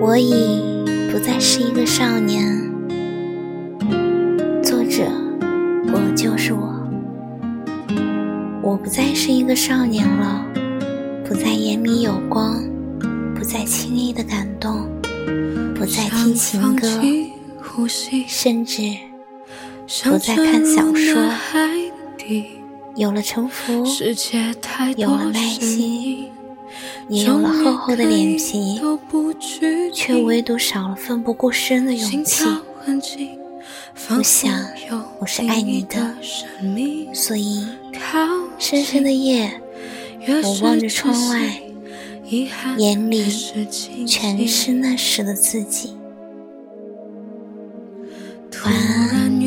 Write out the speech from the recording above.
我已不再是一个少年。作者：我就是我。我不再是一个少年了，不再眼里有光，不再轻易的感动，不再听情歌，甚至不再看小说。有了城府，有了耐心。也有了厚厚的脸皮，却唯独少了奋不顾身的勇气。我想我是爱你的，所以深深的夜，我望着窗外，眼里全是那时的自己。晚安。